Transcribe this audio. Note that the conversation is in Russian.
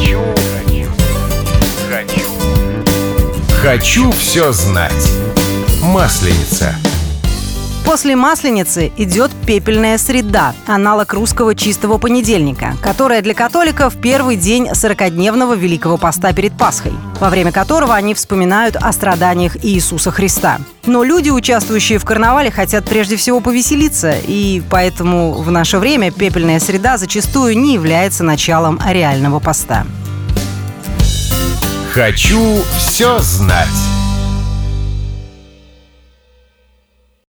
Хочу, хочу, хочу. Все знать. Масленица. После Масленицы идет пепельная среда, аналог русского чистого понедельника, которая для католиков первый день 40-дневного Великого Поста перед Пасхой, во время которого они вспоминают о страданиях Иисуса Христа. Но люди, участвующие в карнавале, хотят прежде всего повеселиться, и поэтому в наше время пепельная среда зачастую не является началом реального поста. Хочу все знать.